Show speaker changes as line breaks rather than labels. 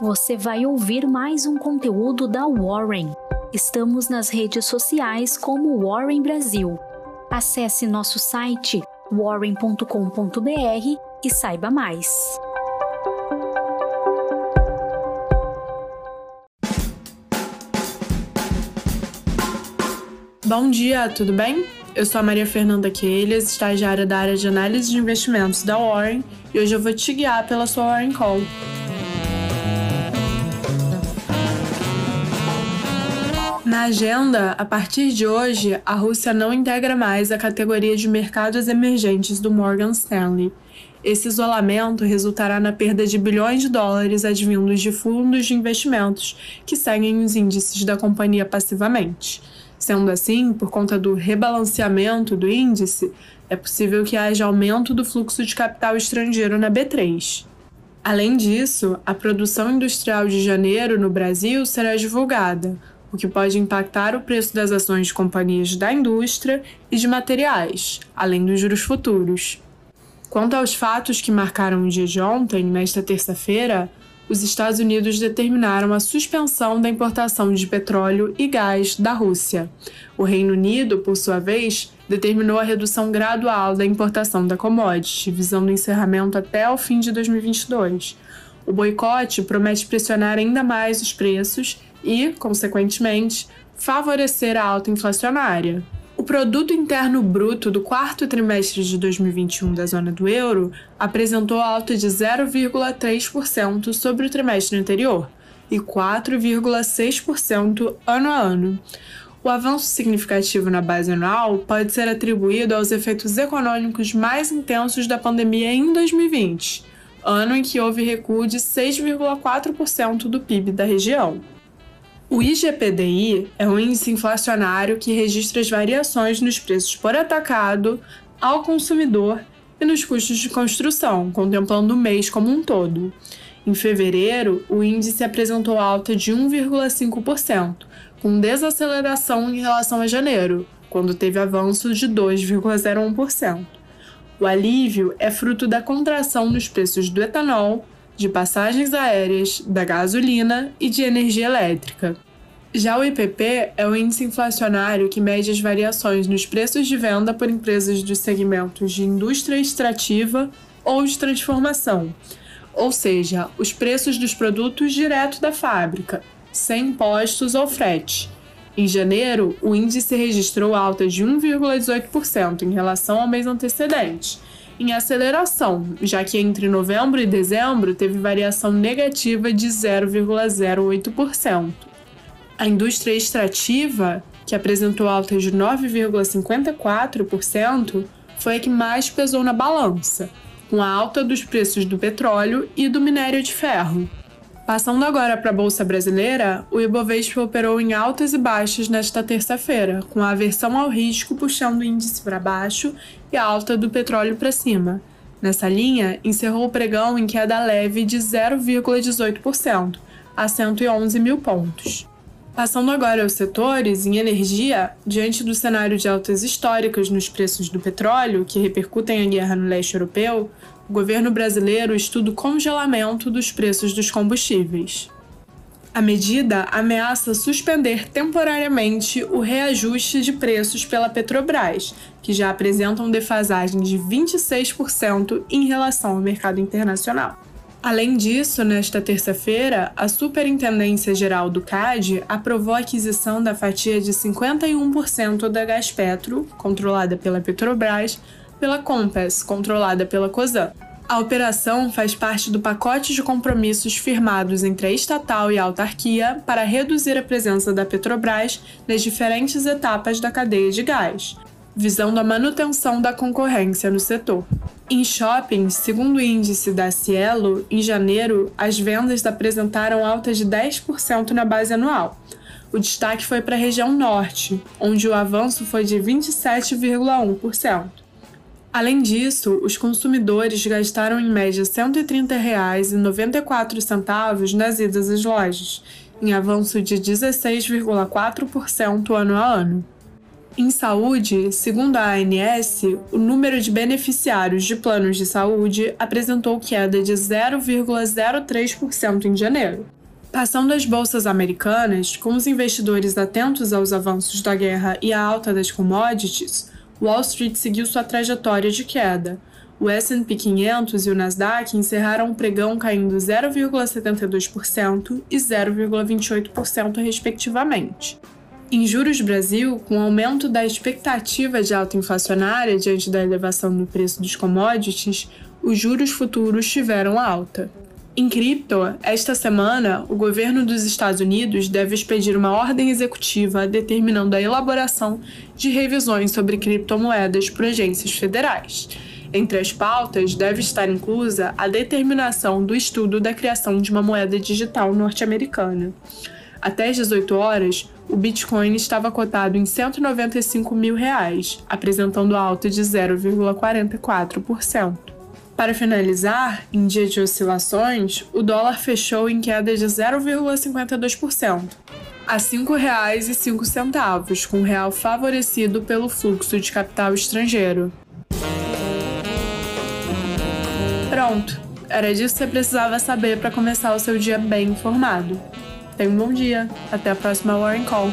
você vai ouvir mais um conteúdo da Warren. Estamos nas redes sociais como Warren Brasil. Acesse nosso site warren.com.br e saiba mais.
Bom dia, tudo bem? Eu sou a Maria Fernanda Quelhas, estagiária da área de análise de investimentos da Warren, e hoje eu vou te guiar pela sua Warren Call. Na agenda, a partir de hoje, a Rússia não integra mais a categoria de mercados emergentes do Morgan Stanley. Esse isolamento resultará na perda de bilhões de dólares advindos de fundos de investimentos que seguem os índices da companhia passivamente. Sendo assim, por conta do rebalanceamento do índice, é possível que haja aumento do fluxo de capital estrangeiro na B3. Além disso, a produção industrial de janeiro no Brasil será divulgada, o que pode impactar o preço das ações de companhias da indústria e de materiais, além dos juros futuros. Quanto aos fatos que marcaram o dia de ontem, nesta terça-feira, os Estados Unidos determinaram a suspensão da importação de petróleo e gás da Rússia. O Reino Unido, por sua vez, determinou a redução gradual da importação da commodity, visando o encerramento até o fim de 2022. O boicote promete pressionar ainda mais os preços e, consequentemente, favorecer a alta inflacionária. O produto interno bruto do quarto trimestre de 2021 da zona do euro apresentou alta de 0,3% sobre o trimestre anterior e 4,6% ano a ano. O avanço significativo na base anual pode ser atribuído aos efeitos econômicos mais intensos da pandemia em 2020, ano em que houve recuo de 6,4% do PIB da região. O IGPDI é um índice inflacionário que registra as variações nos preços por atacado, ao consumidor e nos custos de construção, contemplando o mês como um todo. Em fevereiro, o índice apresentou alta de 1,5%, com desaceleração em relação a janeiro, quando teve avanço de 2,01%. O alívio é fruto da contração nos preços do etanol, de passagens aéreas, da gasolina e de energia elétrica. Já o IPP é o índice inflacionário que mede as variações nos preços de venda por empresas dos segmentos de indústria extrativa ou de transformação, ou seja, os preços dos produtos direto da fábrica, sem impostos ou frete. Em janeiro, o índice registrou alta de 1,18% em relação ao mês antecedente em aceleração, já que entre novembro e dezembro teve variação negativa de 0,08%. A indústria extrativa, que apresentou alta de 9,54%, foi a que mais pesou na balança, com a alta dos preços do petróleo e do minério de ferro. Passando agora para a Bolsa Brasileira, o Ibovespa operou em altas e baixas nesta terça-feira, com a aversão ao risco puxando o índice para baixo e a alta do petróleo para cima. Nessa linha, encerrou o pregão em queda leve de 0,18%, a 111 mil pontos. Passando agora aos setores, em energia, diante do cenário de altas históricas nos preços do petróleo, que repercutem a guerra no leste europeu, o governo brasileiro estuda o congelamento dos preços dos combustíveis. A medida ameaça suspender temporariamente o reajuste de preços pela Petrobras, que já apresentam defasagem de 26% em relação ao mercado internacional. Além disso, nesta terça-feira, a Superintendência Geral do CAD aprovou a aquisição da fatia de 51% da Gaspetro, controlada pela Petrobras, pela Compass, controlada pela COSAN. A operação faz parte do pacote de compromissos firmados entre a estatal e a autarquia para reduzir a presença da Petrobras nas diferentes etapas da cadeia de gás, visando a manutenção da concorrência no setor. Em shoppings, segundo o índice da Cielo, em janeiro, as vendas apresentaram alta de 10% na base anual. O destaque foi para a região norte, onde o avanço foi de 27,1%. Além disso, os consumidores gastaram em média R$ 130,94 nas idas às lojas, em avanço de 16,4% ano a ano. Em saúde, segundo a ANS, o número de beneficiários de planos de saúde apresentou queda de 0,03% em janeiro. Passando as bolsas americanas, com os investidores atentos aos avanços da guerra e à alta das commodities, Wall Street seguiu sua trajetória de queda. O S&P 500 e o Nasdaq encerraram o pregão caindo 0,72% e 0,28% respectivamente. Em juros Brasil, com o aumento da expectativa de alta inflacionária diante da elevação no preço dos commodities, os juros futuros tiveram alta. Em cripto, esta semana, o governo dos Estados Unidos deve expedir uma ordem executiva determinando a elaboração de revisões sobre criptomoedas por agências federais. Entre as pautas, deve estar inclusa a determinação do estudo da criação de uma moeda digital norte-americana. Até às 18 horas, o Bitcoin estava cotado em 195 mil reais, apresentando alta de 0,44%. Para finalizar, em dia de oscilações, o dólar fechou em queda de 0,52%, a R$ 5,05, com o real favorecido pelo fluxo de capital estrangeiro. Pronto, era disso que você precisava saber para começar o seu dia bem informado. Tenha um bom dia. Até a próxima Warren Call.